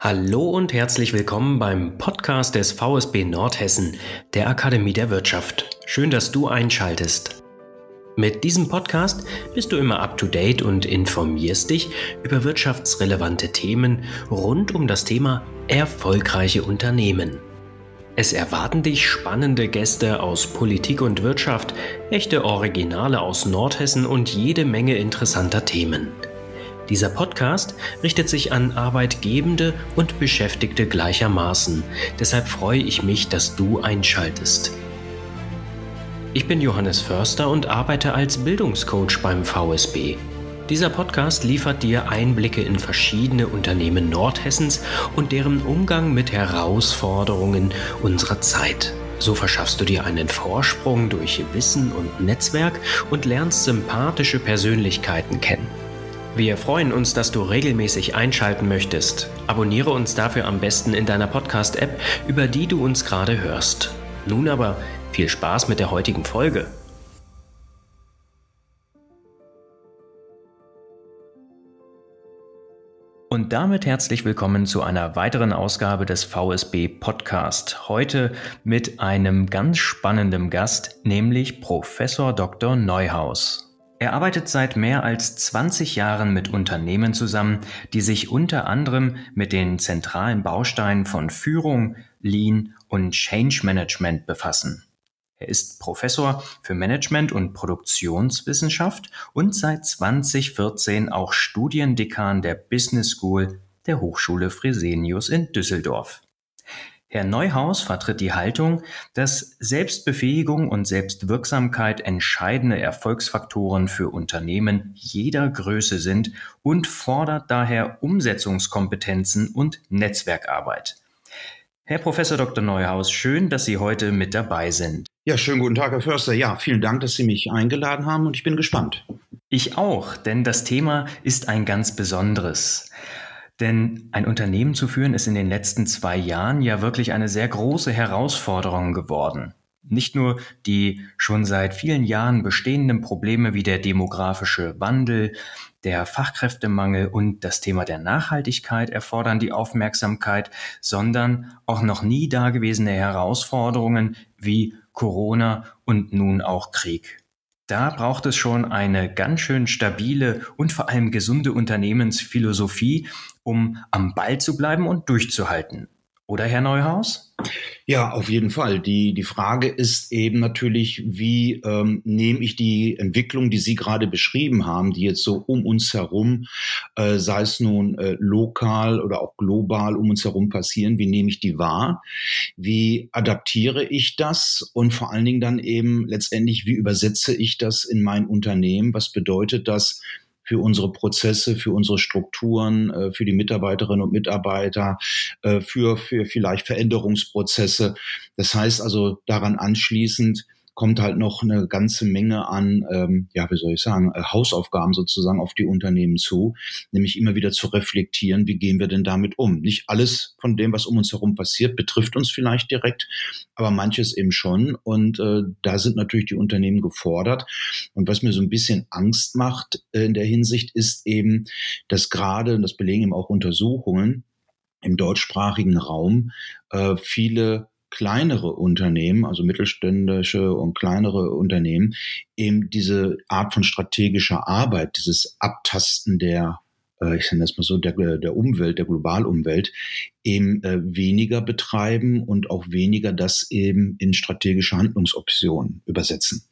Hallo und herzlich willkommen beim Podcast des VSB Nordhessen, der Akademie der Wirtschaft. Schön, dass du einschaltest. Mit diesem Podcast bist du immer up-to-date und informierst dich über wirtschaftsrelevante Themen rund um das Thema erfolgreiche Unternehmen. Es erwarten dich spannende Gäste aus Politik und Wirtschaft, echte Originale aus Nordhessen und jede Menge interessanter Themen. Dieser Podcast richtet sich an Arbeitgebende und Beschäftigte gleichermaßen. Deshalb freue ich mich, dass du einschaltest. Ich bin Johannes Förster und arbeite als Bildungscoach beim VSB. Dieser Podcast liefert dir Einblicke in verschiedene Unternehmen Nordhessens und deren Umgang mit Herausforderungen unserer Zeit. So verschaffst du dir einen Vorsprung durch Wissen und Netzwerk und lernst sympathische Persönlichkeiten kennen. Wir freuen uns, dass du regelmäßig einschalten möchtest. Abonniere uns dafür am besten in deiner Podcast-App, über die du uns gerade hörst. Nun aber viel Spaß mit der heutigen Folge. Und damit herzlich willkommen zu einer weiteren Ausgabe des VSB Podcast. Heute mit einem ganz spannenden Gast, nämlich Professor Dr. Neuhaus. Er arbeitet seit mehr als 20 Jahren mit Unternehmen zusammen, die sich unter anderem mit den zentralen Bausteinen von Führung, Lean und Change Management befassen. Er ist Professor für Management und Produktionswissenschaft und seit 2014 auch Studiendekan der Business School der Hochschule Fresenius in Düsseldorf. Herr Neuhaus vertritt die Haltung, dass Selbstbefähigung und Selbstwirksamkeit entscheidende Erfolgsfaktoren für Unternehmen jeder Größe sind und fordert daher Umsetzungskompetenzen und Netzwerkarbeit. Herr Professor Dr. Neuhaus, schön, dass Sie heute mit dabei sind. Ja, schönen guten Tag, Herr Förster. Ja, vielen Dank, dass Sie mich eingeladen haben und ich bin gespannt. Ich auch, denn das Thema ist ein ganz besonderes. Denn ein Unternehmen zu führen ist in den letzten zwei Jahren ja wirklich eine sehr große Herausforderung geworden. Nicht nur die schon seit vielen Jahren bestehenden Probleme wie der demografische Wandel, der Fachkräftemangel und das Thema der Nachhaltigkeit erfordern die Aufmerksamkeit, sondern auch noch nie dagewesene Herausforderungen wie Corona und nun auch Krieg. Da braucht es schon eine ganz schön stabile und vor allem gesunde Unternehmensphilosophie, um am Ball zu bleiben und durchzuhalten. Oder Herr Neuhaus? Ja, auf jeden Fall. Die, die Frage ist eben natürlich, wie ähm, nehme ich die Entwicklung, die Sie gerade beschrieben haben, die jetzt so um uns herum, äh, sei es nun äh, lokal oder auch global um uns herum passieren, wie nehme ich die wahr? Wie adaptiere ich das? Und vor allen Dingen dann eben letztendlich, wie übersetze ich das in mein Unternehmen? Was bedeutet das? Für unsere Prozesse, für unsere Strukturen, äh, für die Mitarbeiterinnen und Mitarbeiter, äh, für, für vielleicht Veränderungsprozesse. Das heißt also daran anschließend, kommt halt noch eine ganze Menge an, ähm, ja, wie soll ich sagen, äh, Hausaufgaben sozusagen auf die Unternehmen zu, nämlich immer wieder zu reflektieren, wie gehen wir denn damit um? Nicht alles von dem, was um uns herum passiert, betrifft uns vielleicht direkt, aber manches eben schon. Und äh, da sind natürlich die Unternehmen gefordert. Und was mir so ein bisschen Angst macht äh, in der Hinsicht, ist eben, dass gerade, und das belegen eben auch Untersuchungen, im deutschsprachigen Raum äh, viele kleinere Unternehmen, also mittelständische und kleinere Unternehmen, eben diese Art von strategischer Arbeit, dieses Abtasten der äh, ich nenne das mal so, der, der Umwelt, der Globalumwelt, eben äh, weniger betreiben und auch weniger das eben in strategische Handlungsoptionen übersetzen.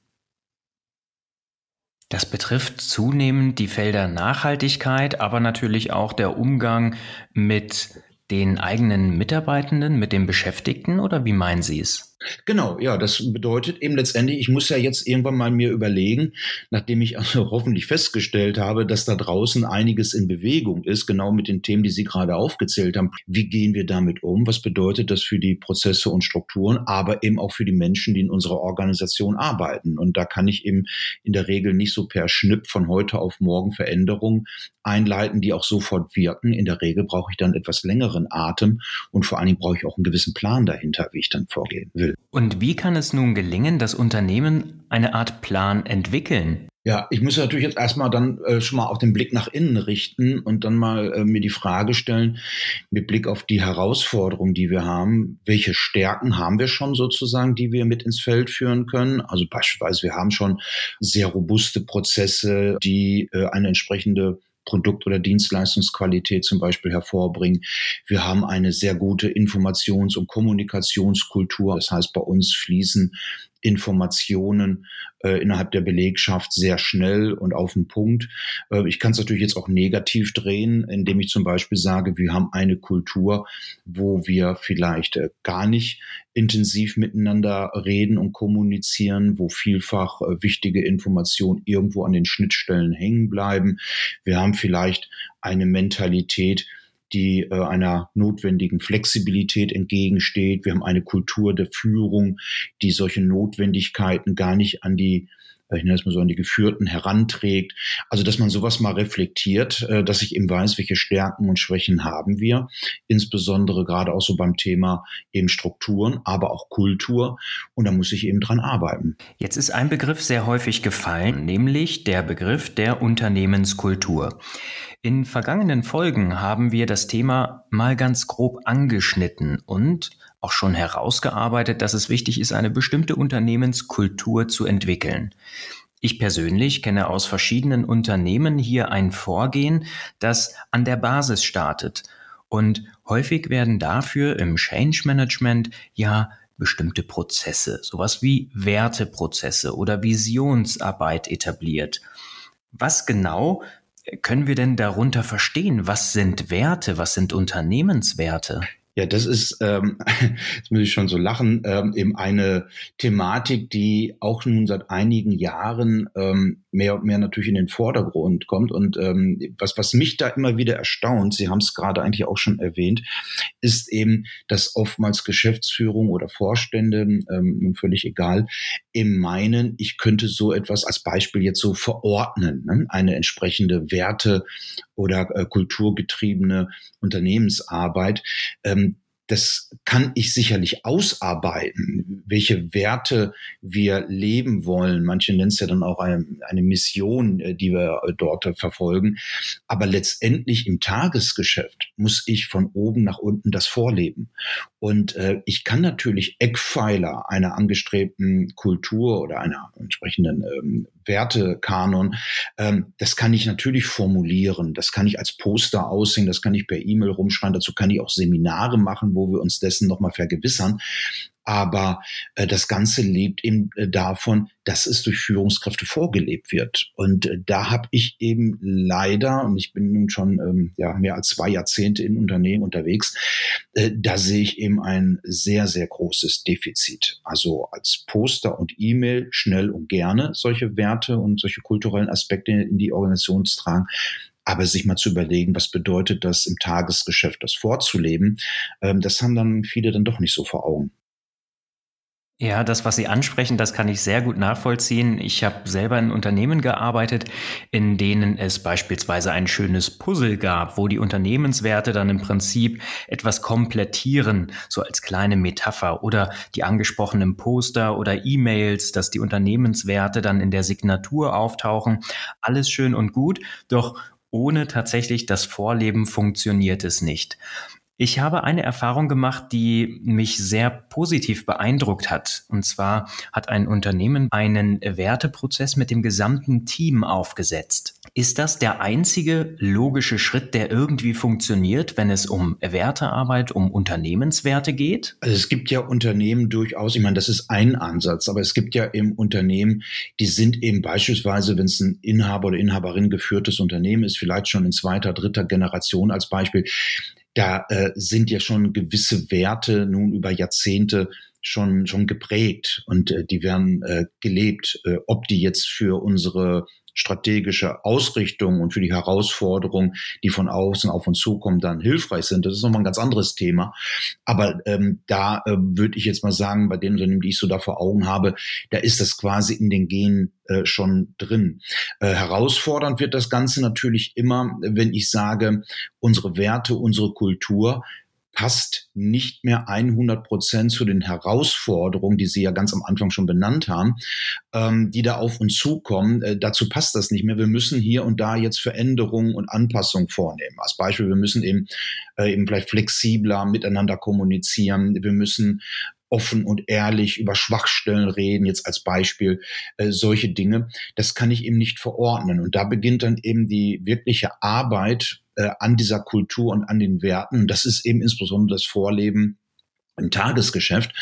Das betrifft zunehmend die Felder Nachhaltigkeit, aber natürlich auch der Umgang mit den eigenen Mitarbeitenden, mit den Beschäftigten oder wie meinen Sie es? Genau, ja, das bedeutet eben letztendlich, ich muss ja jetzt irgendwann mal mir überlegen, nachdem ich also hoffentlich festgestellt habe, dass da draußen einiges in Bewegung ist, genau mit den Themen, die Sie gerade aufgezählt haben. Wie gehen wir damit um? Was bedeutet das für die Prozesse und Strukturen, aber eben auch für die Menschen, die in unserer Organisation arbeiten? Und da kann ich eben in der Regel nicht so per Schnipp von heute auf morgen Veränderungen einleiten, die auch sofort wirken. In der Regel brauche ich dann etwas längeren Atem und vor allen Dingen brauche ich auch einen gewissen Plan dahinter, wie ich dann vorgehen will. Und wie kann es nun gelingen, dass Unternehmen eine Art Plan entwickeln? Ja, ich muss natürlich jetzt erstmal dann äh, schon mal auf den Blick nach innen richten und dann mal äh, mir die Frage stellen, mit Blick auf die Herausforderungen, die wir haben, welche Stärken haben wir schon sozusagen, die wir mit ins Feld führen können? Also beispielsweise, wir haben schon sehr robuste Prozesse, die äh, eine entsprechende Produkt- oder Dienstleistungsqualität zum Beispiel hervorbringen. Wir haben eine sehr gute Informations- und Kommunikationskultur. Das heißt, bei uns fließen Informationen äh, innerhalb der Belegschaft sehr schnell und auf den Punkt. Äh, ich kann es natürlich jetzt auch negativ drehen, indem ich zum Beispiel sage, wir haben eine Kultur, wo wir vielleicht äh, gar nicht intensiv miteinander reden und kommunizieren, wo vielfach äh, wichtige Informationen irgendwo an den Schnittstellen hängen bleiben. Wir haben vielleicht eine Mentalität, die äh, einer notwendigen Flexibilität entgegensteht. Wir haben eine Kultur der Führung, die solche Notwendigkeiten gar nicht an die ich nenne es mal so, an die Geführten heranträgt. Also, dass man sowas mal reflektiert, äh, dass ich eben weiß, welche Stärken und Schwächen haben wir, insbesondere gerade auch so beim Thema eben Strukturen, aber auch Kultur. Und da muss ich eben dran arbeiten. Jetzt ist ein Begriff sehr häufig gefallen, nämlich der Begriff der Unternehmenskultur. In vergangenen Folgen haben wir das Thema mal ganz grob angeschnitten und auch schon herausgearbeitet, dass es wichtig ist, eine bestimmte Unternehmenskultur zu entwickeln. Ich persönlich kenne aus verschiedenen Unternehmen hier ein Vorgehen, das an der Basis startet. Und häufig werden dafür im Change Management ja bestimmte Prozesse, sowas wie Werteprozesse oder Visionsarbeit etabliert. Was genau können wir denn darunter verstehen? Was sind Werte? Was sind Unternehmenswerte? Ja, das ist, ähm, jetzt muss ich schon so lachen, ähm, eben eine Thematik, die auch nun seit einigen Jahren ähm, mehr und mehr natürlich in den Vordergrund kommt. Und ähm, was, was mich da immer wieder erstaunt, Sie haben es gerade eigentlich auch schon erwähnt, ist eben, dass oftmals Geschäftsführung oder Vorstände, ähm, nun völlig egal, im meinen, ich könnte so etwas als Beispiel jetzt so verordnen, ne? eine entsprechende Werte- oder äh, kulturgetriebene Unternehmensarbeit. Ähm, das kann ich sicherlich ausarbeiten, welche Werte wir leben wollen. Manche nennen es ja dann auch eine, eine Mission, äh, die wir äh, dort verfolgen. Aber letztendlich im Tagesgeschäft muss ich von oben nach unten das vorleben. Und äh, ich kann natürlich Eckpfeiler einer angestrebten Kultur oder einer entsprechenden ähm, Wertekanon, ähm, das kann ich natürlich formulieren. Das kann ich als Poster aussehen, das kann ich per E-Mail rumschreiben. Dazu kann ich auch Seminare machen, wo wir uns dessen nochmal vergewissern. Aber äh, das Ganze lebt eben äh, davon, dass es durch Führungskräfte vorgelebt wird. Und äh, da habe ich eben leider, und ich bin nun schon ähm, ja, mehr als zwei Jahrzehnte in Unternehmen unterwegs, äh, da sehe ich eben ein sehr, sehr großes Defizit. Also als Poster und E-Mail schnell und gerne solche Werte und solche kulturellen Aspekte in die Organisation tragen. Aber sich mal zu überlegen, was bedeutet das im Tagesgeschäft, das vorzuleben, ähm, das haben dann viele dann doch nicht so vor Augen. Ja, das, was Sie ansprechen, das kann ich sehr gut nachvollziehen. Ich habe selber in Unternehmen gearbeitet, in denen es beispielsweise ein schönes Puzzle gab, wo die Unternehmenswerte dann im Prinzip etwas komplettieren, so als kleine Metapher oder die angesprochenen Poster oder E-Mails, dass die Unternehmenswerte dann in der Signatur auftauchen. Alles schön und gut, doch ohne tatsächlich das Vorleben funktioniert es nicht. Ich habe eine Erfahrung gemacht, die mich sehr positiv beeindruckt hat. Und zwar hat ein Unternehmen einen Werteprozess mit dem gesamten Team aufgesetzt. Ist das der einzige logische Schritt, der irgendwie funktioniert, wenn es um Wertearbeit, um Unternehmenswerte geht? Also es gibt ja Unternehmen durchaus, ich meine, das ist ein Ansatz, aber es gibt ja eben Unternehmen, die sind eben beispielsweise, wenn es ein Inhaber oder Inhaberin geführtes Unternehmen ist, vielleicht schon in zweiter, dritter Generation als Beispiel, da äh, sind ja schon gewisse Werte nun über Jahrzehnte schon schon geprägt und äh, die werden äh, gelebt. Äh, ob die jetzt für unsere strategische Ausrichtung und für die Herausforderungen, die von außen auf uns zukommen, dann hilfreich sind. Das ist nochmal ein ganz anderes Thema. Aber ähm, da äh, würde ich jetzt mal sagen, bei den Unternehmen, die ich so da vor Augen habe, da ist das quasi in den Genen äh, schon drin. Äh, herausfordernd wird das Ganze natürlich immer, wenn ich sage, unsere Werte, unsere Kultur passt nicht mehr 100 Prozent zu den Herausforderungen, die Sie ja ganz am Anfang schon benannt haben, ähm, die da auf uns zukommen. Äh, dazu passt das nicht mehr. Wir müssen hier und da jetzt Veränderungen und Anpassungen vornehmen. Als Beispiel, wir müssen eben, äh, eben vielleicht flexibler miteinander kommunizieren. Wir müssen offen und ehrlich über Schwachstellen reden, jetzt als Beispiel äh, solche Dinge. Das kann ich eben nicht verordnen. Und da beginnt dann eben die wirkliche Arbeit äh, an dieser Kultur und an den Werten. Das ist eben insbesondere das Vorleben im Tagesgeschäft.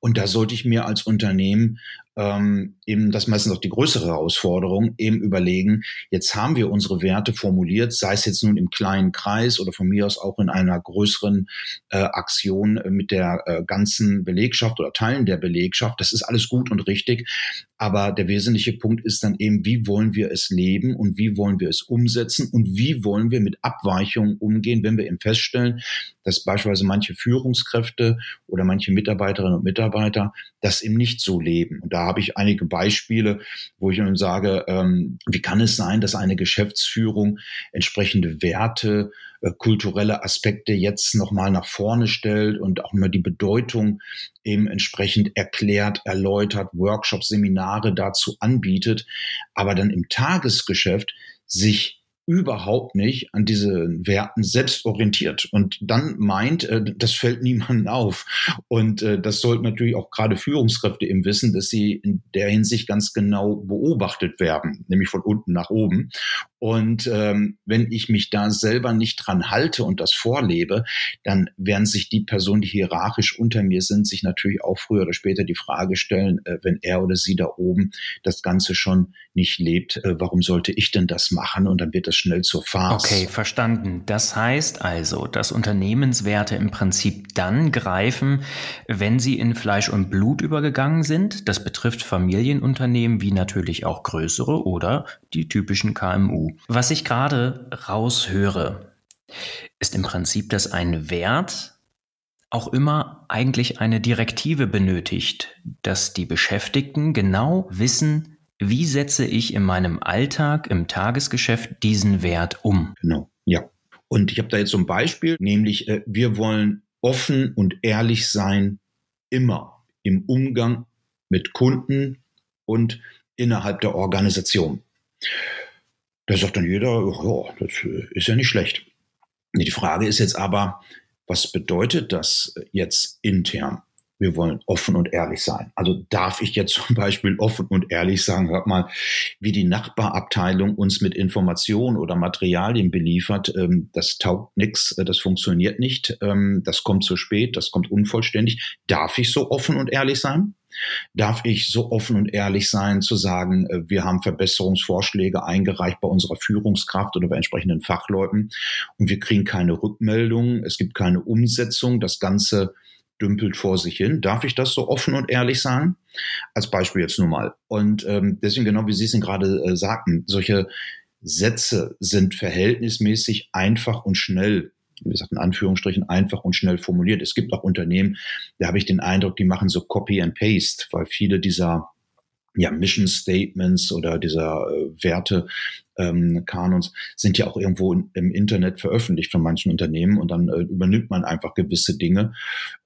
Und da sollte ich mir als Unternehmen ähm, eben das meistens auch die größere Herausforderung, eben überlegen, jetzt haben wir unsere Werte formuliert, sei es jetzt nun im kleinen Kreis oder von mir aus auch in einer größeren äh, Aktion mit der äh, ganzen Belegschaft oder Teilen der Belegschaft. Das ist alles gut und richtig. Aber der wesentliche Punkt ist dann eben, wie wollen wir es leben und wie wollen wir es umsetzen und wie wollen wir mit Abweichungen umgehen, wenn wir eben feststellen, dass beispielsweise manche Führungskräfte oder manche Mitarbeiterinnen und Mitarbeiter das eben nicht so leben. Und da habe ich einige Beispiele, wo ich nun sage, ähm, wie kann es sein, dass eine Geschäftsführung entsprechende Werte, äh, kulturelle Aspekte jetzt nochmal nach vorne stellt und auch mal die Bedeutung eben entsprechend erklärt, erläutert, Workshops, Seminare dazu anbietet, aber dann im Tagesgeschäft sich überhaupt nicht an diese Werten selbst orientiert und dann meint, äh, das fällt niemandem auf. Und äh, das sollten natürlich auch gerade Führungskräfte eben wissen, dass sie in der Hinsicht ganz genau beobachtet werden, nämlich von unten nach oben. Und ähm, wenn ich mich da selber nicht dran halte und das vorlebe, dann werden sich die Personen, die hierarchisch unter mir sind, sich natürlich auch früher oder später die Frage stellen, äh, wenn er oder sie da oben das Ganze schon nicht lebt, äh, warum sollte ich denn das machen? Und dann wird das schnell zur Farce. Okay, verstanden. Das heißt also, dass Unternehmenswerte im Prinzip dann greifen, wenn sie in Fleisch und Blut übergegangen sind. Das betrifft Familienunternehmen wie natürlich auch größere oder die typischen KMU. Was ich gerade raushöre, ist im Prinzip, dass ein Wert auch immer eigentlich eine Direktive benötigt, dass die Beschäftigten genau wissen, wie setze ich in meinem Alltag, im Tagesgeschäft diesen Wert um. Genau, ja. Und ich habe da jetzt so ein Beispiel, nämlich äh, wir wollen offen und ehrlich sein, immer im Umgang mit Kunden und innerhalb der Organisation. Da sagt dann jeder, ja, das ist ja nicht schlecht. Die Frage ist jetzt aber, was bedeutet das jetzt intern? Wir wollen offen und ehrlich sein. Also darf ich jetzt zum Beispiel offen und ehrlich sagen, hört mal, wie die Nachbarabteilung uns mit Informationen oder Materialien beliefert, ähm, das taugt nichts, äh, das funktioniert nicht, ähm, das kommt zu spät, das kommt unvollständig. Darf ich so offen und ehrlich sein? darf ich so offen und ehrlich sein, zu sagen, äh, wir haben Verbesserungsvorschläge eingereicht bei unserer Führungskraft oder bei entsprechenden Fachleuten und wir kriegen keine Rückmeldung, es gibt keine Umsetzung, das Ganze dümpelt vor sich hin. Darf ich das so offen und ehrlich sagen? Als Beispiel jetzt nur mal. Und ähm, deswegen, genau wie Sie es gerade äh, sagten, solche Sätze sind verhältnismäßig einfach und schnell wie gesagt, in Anführungsstrichen einfach und schnell formuliert. Es gibt auch Unternehmen, da habe ich den Eindruck, die machen so Copy and Paste, weil viele dieser ja, Mission Statements oder dieser äh, Werte ähm, Kanons sind ja auch irgendwo in, im Internet veröffentlicht von manchen Unternehmen und dann äh, übernimmt man einfach gewisse Dinge.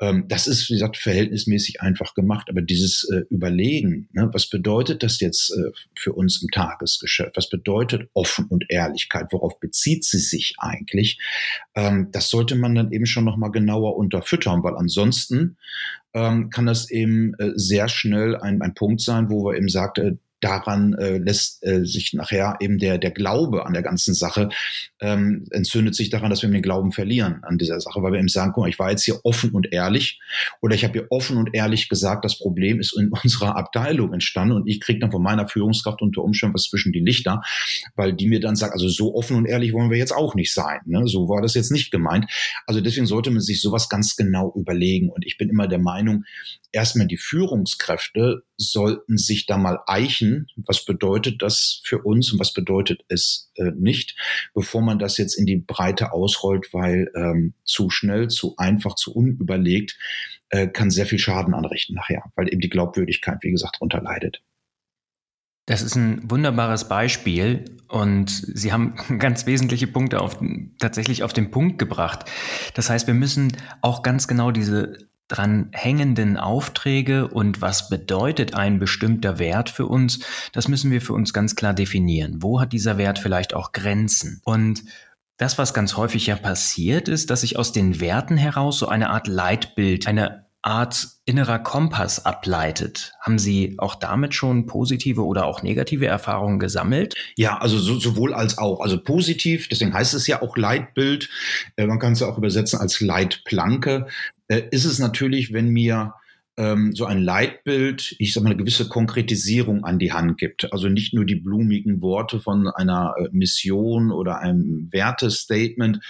Ähm, das ist, wie gesagt, verhältnismäßig einfach gemacht, aber dieses äh, Überlegen, ne, was bedeutet das jetzt äh, für uns im Tagesgeschäft? Was bedeutet offen und Ehrlichkeit? Worauf bezieht sie sich eigentlich? Ähm, das sollte man dann eben schon nochmal genauer unterfüttern, weil ansonsten ähm, kann das eben äh, sehr schnell ein, ein Punkt sein, wo wir eben sagt, äh, daran äh, lässt äh, sich nachher eben der, der Glaube an der ganzen Sache, ähm, entzündet sich daran, dass wir den Glauben verlieren an dieser Sache, weil wir eben sagen, guck mal, ich war jetzt hier offen und ehrlich oder ich habe hier offen und ehrlich gesagt, das Problem ist in unserer Abteilung entstanden und ich kriege dann von meiner Führungskraft unter Umständen was zwischen die Lichter, weil die mir dann sagt, also so offen und ehrlich wollen wir jetzt auch nicht sein. Ne? So war das jetzt nicht gemeint. Also deswegen sollte man sich sowas ganz genau überlegen und ich bin immer der Meinung, erstmal die Führungskräfte sollten sich da mal eichen, was bedeutet das für uns und was bedeutet es äh, nicht, bevor man das jetzt in die Breite ausrollt, weil ähm, zu schnell, zu einfach, zu unüberlegt äh, kann sehr viel Schaden anrichten nachher, weil eben die Glaubwürdigkeit, wie gesagt, darunter leidet. Das ist ein wunderbares Beispiel und Sie haben ganz wesentliche Punkte auf, tatsächlich auf den Punkt gebracht. Das heißt, wir müssen auch ganz genau diese dran hängenden Aufträge und was bedeutet ein bestimmter Wert für uns, das müssen wir für uns ganz klar definieren. Wo hat dieser Wert vielleicht auch Grenzen? Und das, was ganz häufig ja passiert, ist, dass sich aus den Werten heraus so eine Art Leitbild, eine Art innerer Kompass ableitet. Haben Sie auch damit schon positive oder auch negative Erfahrungen gesammelt? Ja, also so, sowohl als auch. Also positiv, deswegen heißt es ja auch Leitbild. Äh, man kann es ja auch übersetzen als Leitplanke. Äh, ist es natürlich, wenn mir ähm, so ein Leitbild, ich sag mal, eine gewisse Konkretisierung an die Hand gibt. Also nicht nur die blumigen Worte von einer äh, Mission oder einem Wertestatement,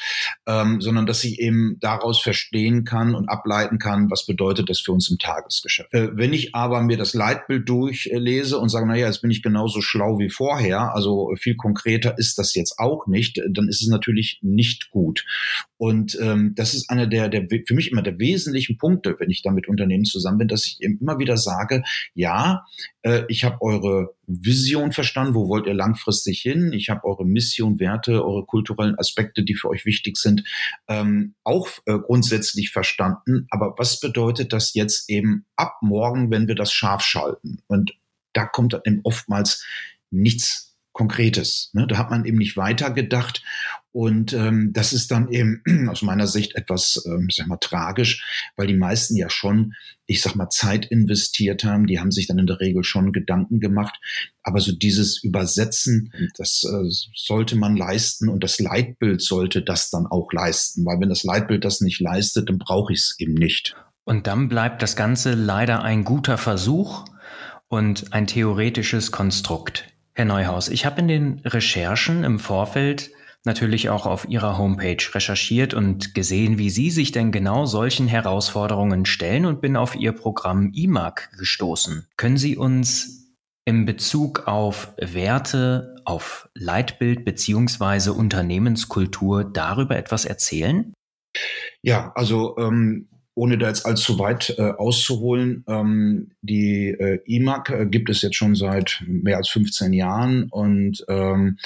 ähm, sondern dass ich eben daraus verstehen kann und ableiten kann, was bedeutet das für uns im Tagesgeschäft. Äh, wenn ich aber mir das Leitbild durchlese und sage, naja, jetzt bin ich genauso schlau wie vorher, also viel konkreter ist das jetzt auch nicht, dann ist es natürlich nicht gut. Und ähm, das ist einer der, der für mich immer der wesentlichen Punkte, wenn ich da mit Unternehmen zusammen bin, dass ich eben immer wieder sage, ja, äh, ich habe eure Vision verstanden, wo wollt ihr langfristig hin? Ich habe eure Mission, Werte, eure kulturellen Aspekte, die für euch wichtig sind, ähm, auch äh, grundsätzlich verstanden. Aber was bedeutet das jetzt eben ab morgen, wenn wir das scharf schalten? Und da kommt dann eben oftmals nichts Konkretes. Ne? Da hat man eben nicht weitergedacht. Und ähm, das ist dann eben aus meiner Sicht etwas, ähm, sag mal, tragisch, weil die meisten ja schon, ich sag mal, Zeit investiert haben. Die haben sich dann in der Regel schon Gedanken gemacht. Aber so dieses Übersetzen, das äh, sollte man leisten und das Leitbild sollte das dann auch leisten. Weil wenn das Leitbild das nicht leistet, dann brauche ich es eben nicht. Und dann bleibt das Ganze leider ein guter Versuch und ein theoretisches Konstrukt. Herr Neuhaus, ich habe in den Recherchen im Vorfeld natürlich auch auf Ihrer Homepage recherchiert und gesehen, wie Sie sich denn genau solchen Herausforderungen stellen und bin auf Ihr Programm IMAG gestoßen. Können Sie uns in Bezug auf Werte, auf Leitbild beziehungsweise Unternehmenskultur darüber etwas erzählen? Ja, also ähm, ohne da jetzt allzu weit äh, auszuholen, ähm, die äh, IMAG äh, gibt es jetzt schon seit mehr als 15 Jahren und ähm,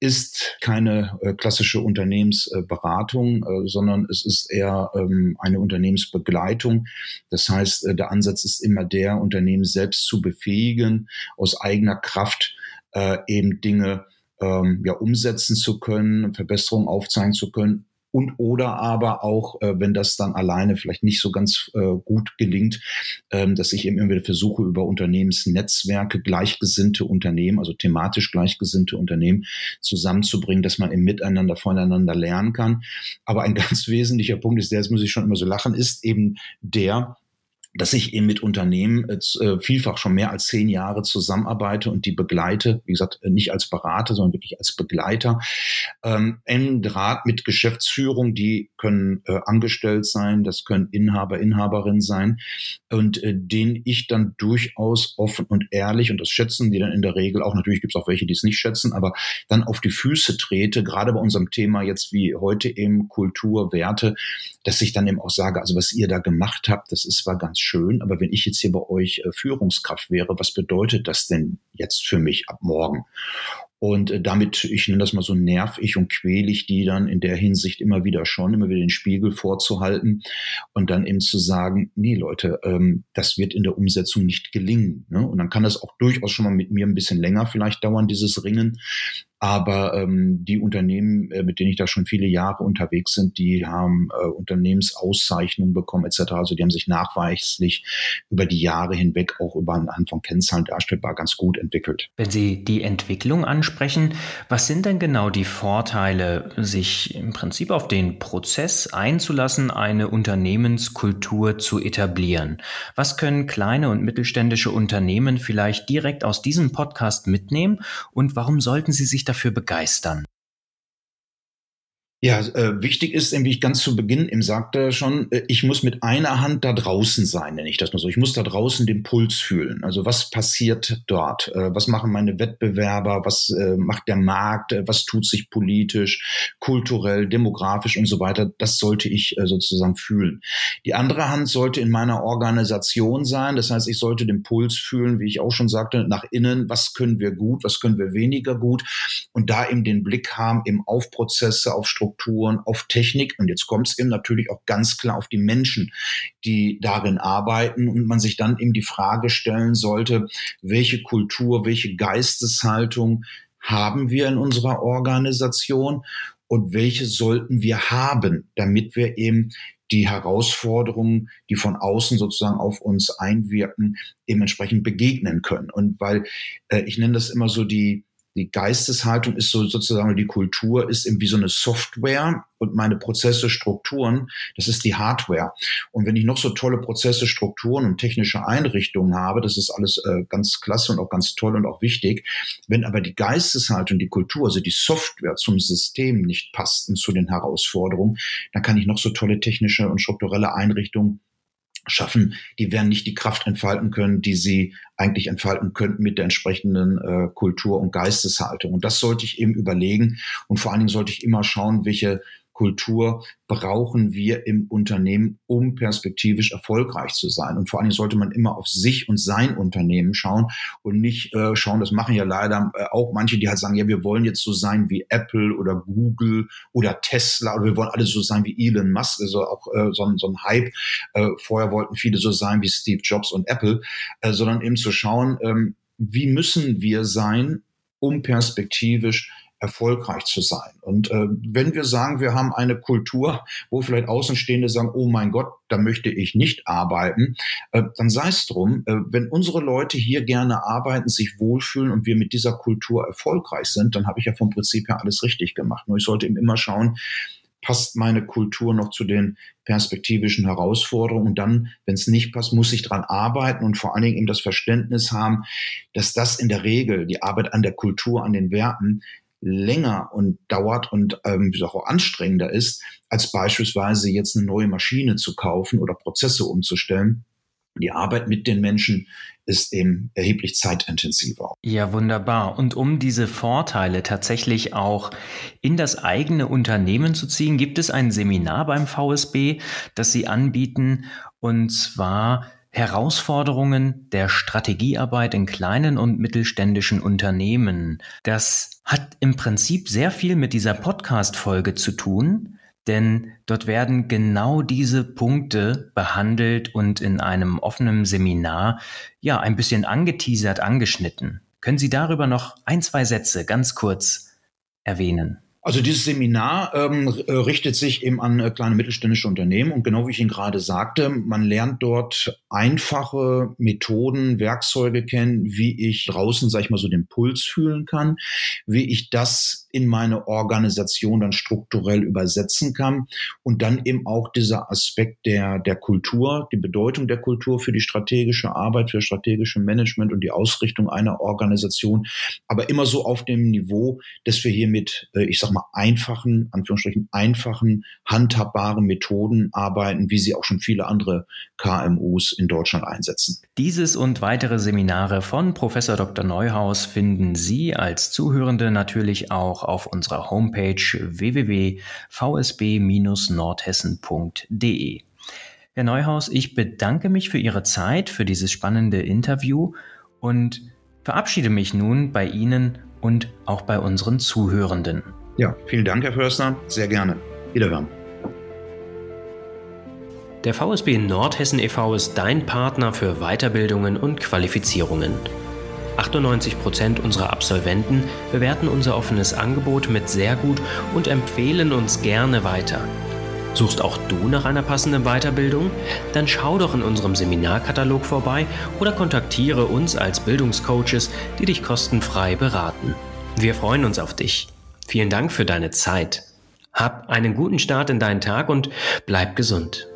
ist keine äh, klassische Unternehmensberatung, äh, sondern es ist eher ähm, eine Unternehmensbegleitung. Das heißt, äh, der Ansatz ist immer der, Unternehmen selbst zu befähigen, aus eigener Kraft äh, eben Dinge ähm, ja, umsetzen zu können, Verbesserungen aufzeigen zu können, und oder aber auch, äh, wenn das dann alleine vielleicht nicht so ganz äh, gut gelingt, ähm, dass ich eben wieder versuche, über Unternehmensnetzwerke gleichgesinnte Unternehmen, also thematisch gleichgesinnte Unternehmen zusammenzubringen, dass man im Miteinander voneinander lernen kann. Aber ein ganz wesentlicher Punkt ist der, jetzt muss ich schon immer so lachen, ist eben der, dass ich eben mit Unternehmen äh, vielfach schon mehr als zehn Jahre zusammenarbeite und die begleite, wie gesagt, äh, nicht als Berater, sondern wirklich als Begleiter. Ähm, engen Draht mit Geschäftsführung, die können äh, angestellt sein, das können Inhaber, Inhaberin sein und äh, denen ich dann durchaus offen und ehrlich, und das schätzen die dann in der Regel auch, natürlich gibt es auch welche, die es nicht schätzen, aber dann auf die Füße trete, gerade bei unserem Thema jetzt wie heute eben Kultur, Werte, dass ich dann eben auch sage, also was ihr da gemacht habt, das ist zwar ganz schön, aber wenn ich jetzt hier bei euch äh, Führungskraft wäre, was bedeutet das denn jetzt für mich ab morgen? Und äh, damit, ich nenne das mal so, nerv ich und quäle ich die dann in der Hinsicht immer wieder schon, immer wieder den Spiegel vorzuhalten und dann eben zu sagen, nee Leute, ähm, das wird in der Umsetzung nicht gelingen. Ne? Und dann kann das auch durchaus schon mal mit mir ein bisschen länger vielleicht dauern, dieses Ringen. Aber ähm, die Unternehmen, äh, mit denen ich da schon viele Jahre unterwegs sind, die haben äh, Unternehmensauszeichnungen bekommen etc. Also die haben sich nachweislich über die Jahre hinweg auch über anhand von Kennzahlen darstellbar ganz gut entwickelt. Wenn Sie die Entwicklung ansprechen, was sind denn genau die Vorteile, sich im Prinzip auf den Prozess einzulassen, eine Unternehmenskultur zu etablieren? Was können kleine und mittelständische Unternehmen vielleicht direkt aus diesem Podcast mitnehmen und warum sollten sie sich dafür begeistern? Ja, äh, wichtig ist, wie ich ganz zu Beginn eben sagte schon, äh, ich muss mit einer Hand da draußen sein, nenne ich das mal so. Ich muss da draußen den Puls fühlen. Also was passiert dort? Äh, was machen meine Wettbewerber? Was äh, macht der Markt? Äh, was tut sich politisch, kulturell, demografisch und so weiter? Das sollte ich äh, sozusagen fühlen. Die andere Hand sollte in meiner Organisation sein. Das heißt, ich sollte den Puls fühlen, wie ich auch schon sagte, nach innen. Was können wir gut? Was können wir weniger gut? Und da eben den Blick haben eben auf Prozesse, auf Strukturen Strukturen, auf Technik und jetzt kommt es eben natürlich auch ganz klar auf die Menschen, die darin arbeiten und man sich dann eben die Frage stellen sollte, welche Kultur, welche Geisteshaltung haben wir in unserer Organisation und welche sollten wir haben, damit wir eben die Herausforderungen, die von außen sozusagen auf uns einwirken, dementsprechend begegnen können. Und weil äh, ich nenne das immer so die die Geisteshaltung ist so sozusagen die Kultur ist irgendwie so eine Software und meine Prozesse, Strukturen, das ist die Hardware. Und wenn ich noch so tolle Prozesse, Strukturen und technische Einrichtungen habe, das ist alles äh, ganz klasse und auch ganz toll und auch wichtig. Wenn aber die Geisteshaltung, die Kultur, also die Software zum System nicht passt und zu den Herausforderungen, dann kann ich noch so tolle technische und strukturelle Einrichtungen schaffen, die werden nicht die Kraft entfalten können, die sie eigentlich entfalten könnten mit der entsprechenden äh, Kultur und Geisteshaltung. Und das sollte ich eben überlegen. Und vor allen Dingen sollte ich immer schauen, welche Kultur brauchen wir im Unternehmen, um perspektivisch erfolgreich zu sein. Und vor allen Dingen sollte man immer auf sich und sein Unternehmen schauen und nicht äh, schauen, das machen ja leider äh, auch manche, die halt sagen, ja, wir wollen jetzt so sein wie Apple oder Google oder Tesla oder wir wollen alle so sein wie Elon Musk, also auch äh, so, ein, so ein Hype. Äh, vorher wollten viele so sein wie Steve Jobs und Apple, äh, sondern eben zu schauen, ähm, wie müssen wir sein, um perspektivisch erfolgreich zu sein. Und äh, wenn wir sagen, wir haben eine Kultur, wo vielleicht Außenstehende sagen, oh mein Gott, da möchte ich nicht arbeiten, äh, dann sei es drum, äh, wenn unsere Leute hier gerne arbeiten, sich wohlfühlen und wir mit dieser Kultur erfolgreich sind, dann habe ich ja vom Prinzip her alles richtig gemacht. Nur ich sollte eben immer schauen, passt meine Kultur noch zu den perspektivischen Herausforderungen. Und dann, wenn es nicht passt, muss ich dran arbeiten und vor allen Dingen eben das Verständnis haben, dass das in der Regel, die Arbeit an der Kultur, an den Werten, länger und dauert und ähm, auch anstrengender ist, als beispielsweise jetzt eine neue Maschine zu kaufen oder Prozesse umzustellen. Die Arbeit mit den Menschen ist eben erheblich zeitintensiver. Ja, wunderbar. Und um diese Vorteile tatsächlich auch in das eigene Unternehmen zu ziehen, gibt es ein Seminar beim VSB, das Sie anbieten. Und zwar Herausforderungen der Strategiearbeit in kleinen und mittelständischen Unternehmen. Das hat im Prinzip sehr viel mit dieser Podcast-Folge zu tun, denn dort werden genau diese Punkte behandelt und in einem offenen Seminar ja ein bisschen angeteasert, angeschnitten. Können Sie darüber noch ein, zwei Sätze ganz kurz erwähnen? Also dieses Seminar ähm, äh, richtet sich eben an äh, kleine mittelständische Unternehmen. Und genau wie ich Ihnen gerade sagte, man lernt dort einfache Methoden, Werkzeuge kennen, wie ich draußen, sag ich mal, so den Puls fühlen kann, wie ich das in meine Organisation dann strukturell übersetzen kann und dann eben auch dieser Aspekt der, der Kultur, die Bedeutung der Kultur für die strategische Arbeit, für strategische Management und die Ausrichtung einer Organisation, aber immer so auf dem Niveau, dass wir hier mit, äh, ich sag mal, einfachen, Anführungsstrichen, einfachen, handhabbaren Methoden arbeiten, wie sie auch schon viele andere KMUs in Deutschland einsetzen. Dieses und weitere Seminare von Professor Dr. Neuhaus finden Sie als Zuhörende natürlich auch auf unserer Homepage www.vsb-nordhessen.de. Herr Neuhaus, ich bedanke mich für Ihre Zeit, für dieses spannende Interview und verabschiede mich nun bei Ihnen und auch bei unseren Zuhörenden. Ja, vielen Dank, Herr Förster. Sehr gerne. Wiederhören. Der VSB Nordhessen e.V. ist dein Partner für Weiterbildungen und Qualifizierungen. 98 Prozent unserer Absolventen bewerten unser offenes Angebot mit sehr gut und empfehlen uns gerne weiter. Suchst auch du nach einer passenden Weiterbildung? Dann schau doch in unserem Seminarkatalog vorbei oder kontaktiere uns als Bildungscoaches, die dich kostenfrei beraten. Wir freuen uns auf dich. Vielen Dank für deine Zeit. Hab einen guten Start in deinen Tag und bleib gesund.